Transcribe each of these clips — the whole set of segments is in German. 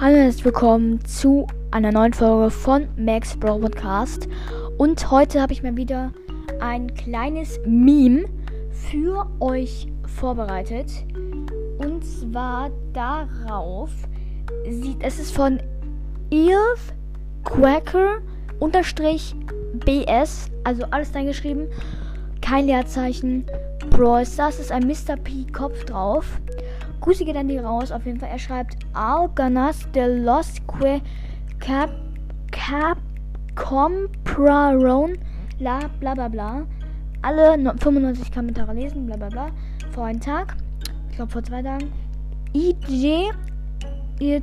Hallo und herzlich willkommen zu einer neuen Folge von Max Bro Podcast. Und heute habe ich mal wieder ein kleines Meme für euch vorbereitet. Und zwar darauf sieht es ist von Ilf Quacker unterstrich BS, also alles geschrieben, kein Leerzeichen. Brawl Stars ist ein Mr. P Kopf drauf. Grüße geht dann die raus. Auf jeden Fall, er schreibt Alganas de los que cap cap compraron la bla bla bla. Alle 95 Kommentare lesen, bla bla bla. Vor einem Tag, ich glaube vor zwei Tagen. IJ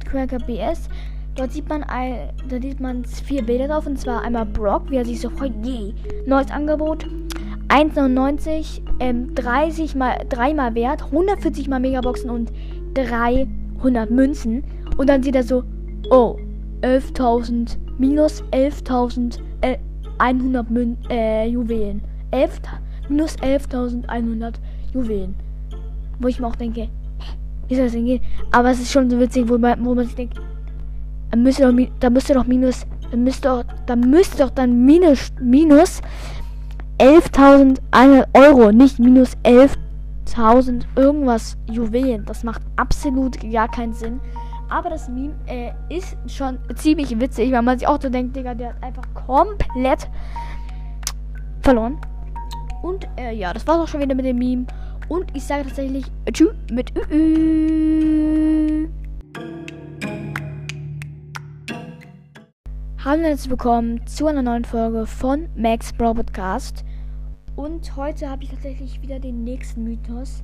Cracker BS. Dort sieht man ein, da sieht man vier Bilder drauf und zwar einmal Brock, wie er sich so freut, je, neues Angebot. 1,99, ähm, 30 mal, 3 mal Wert, 140 mal Megaboxen und 300 Münzen. Und dann sieht er so, oh, 11.000, minus 11.100 äh, Mün äh, Juwelen. 11, minus 11.100 Juwelen. Wo ich mir auch denke, wie soll das denn gehen? Aber es ist schon so witzig, wo man, wo man sich denkt, da müsste doch, da müsste doch minus, da müsste doch, da müsste doch dann minus, minus 11.100 Euro, nicht minus 11.000 irgendwas Juwelen. Das macht absolut gar keinen Sinn. Aber das Meme äh, ist schon ziemlich witzig, weil man sich auch so denkt, Digga, der hat einfach komplett verloren. Und äh, ja, das war's auch schon wieder mit dem Meme. Und ich sage tatsächlich Tschüss mit Ü. -Ü. Hallo und herzlich willkommen zu einer neuen Folge von Max Bro Podcast. Und heute habe ich tatsächlich wieder den nächsten Mythos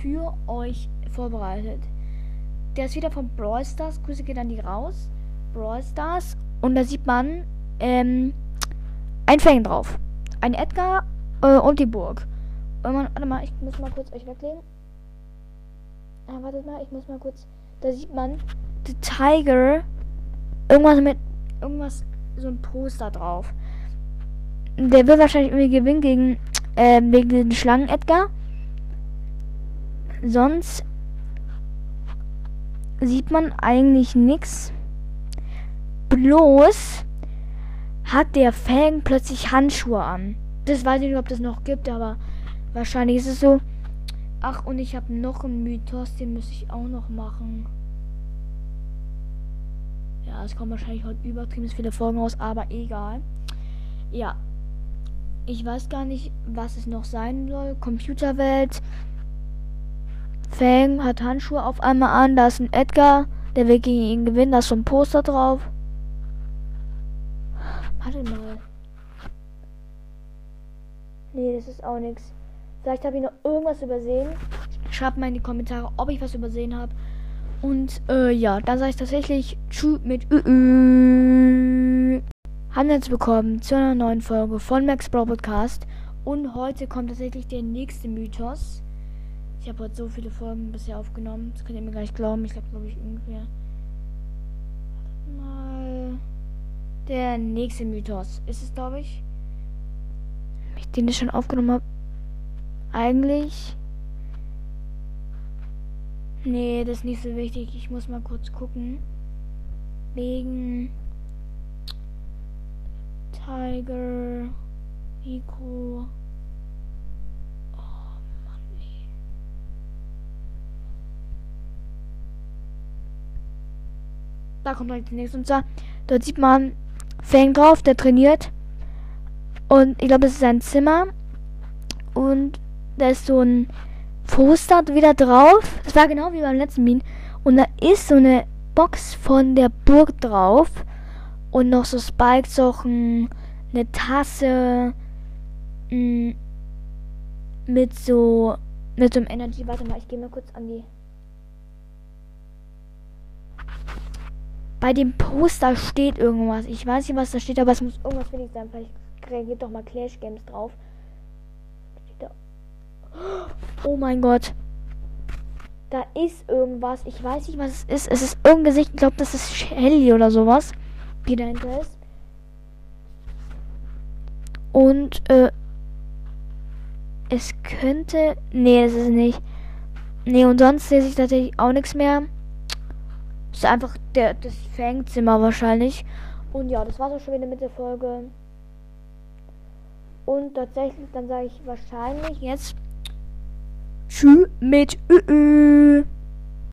für euch vorbereitet. Der ist wieder von Brawl Stars. Grüße gehen an die raus. Brawl Stars. Und da sieht man ähm, ein Fang drauf. Ein Edgar äh, und die Burg. Und man, warte mal, ich muss mal kurz euch weglegen. Ah, wartet mal, ich muss mal kurz. Da sieht man The Tiger. Irgendwas mit irgendwas, so ein Poster drauf. Der will wahrscheinlich irgendwie gewinnen gegen, äh, wegen den Schlangen Edgar. Sonst sieht man eigentlich nichts. Bloß hat der Fang plötzlich Handschuhe an. Das weiß ich nicht, ob das noch gibt, aber wahrscheinlich ist es so. Ach, und ich habe noch einen Mythos, den muss ich auch noch machen. Ja, es kommen wahrscheinlich heute übertrieben viele Folgen raus, aber egal. Ja. Ich weiß gar nicht, was es noch sein soll. Computerwelt. Fang hat Handschuhe auf einmal an. Da ist ein Edgar. Der will gegen ihn gewinnen. Da ist so ein Poster drauf. Warte mal. Nee, das ist auch nichts. Vielleicht habe ich noch irgendwas übersehen. Schreibt mal in die Kommentare, ob ich was übersehen habe. Und äh, ja, dann sage ich tatsächlich Tschüss mit Ü. -Ü. Haben jetzt bekommen zu einer neuen Folge von Max Bro Podcast. Und heute kommt tatsächlich der nächste Mythos. Ich habe heute so viele Folgen bisher aufgenommen. Das könnt ihr mir gleich glauben. Ich glaube, glaube ich, ungefähr. Mal. Der nächste Mythos ist es, glaube ich. Den ich schon aufgenommen habe. Eigentlich Nee, das ist nicht so wichtig. Ich muss mal kurz gucken. Wegen Tiger, Rico. Oh Mann, ey. Da kommt direkt die nächste. Und zwar, dort sieht man Fang drauf, der trainiert. Und ich glaube, das ist sein Zimmer. Und da ist so ein Poster wieder drauf. Das war genau wie beim letzten Min. Und da ist so eine Box von der Burg drauf. Und noch so Spike-Sochen, eine Tasse. Mh, mm, mit so. Mit so einem Energy. Warte mal, ich gehe mal kurz an die. Bei dem Poster steht irgendwas. Ich weiß nicht, was da steht, aber es muss irgendwas wichtig sein. Vielleicht reagiert doch mal Clash Games drauf. Oh mein Gott. Da ist irgendwas. Ich weiß nicht, was es ist. Es ist irgendein Gesicht. Ich glaube, das ist Shelly oder sowas. Die dahinter ist. Und, äh. Es könnte. Nee, es ist nicht. Nee, und sonst sehe ich tatsächlich auch nichts mehr. Ist einfach der, das Fangzimmer wahrscheinlich. Und ja, das war's auch schon wieder mit der Folge. Und tatsächlich, dann sage ich wahrscheinlich jetzt Tschüss mit Ü. -Ü.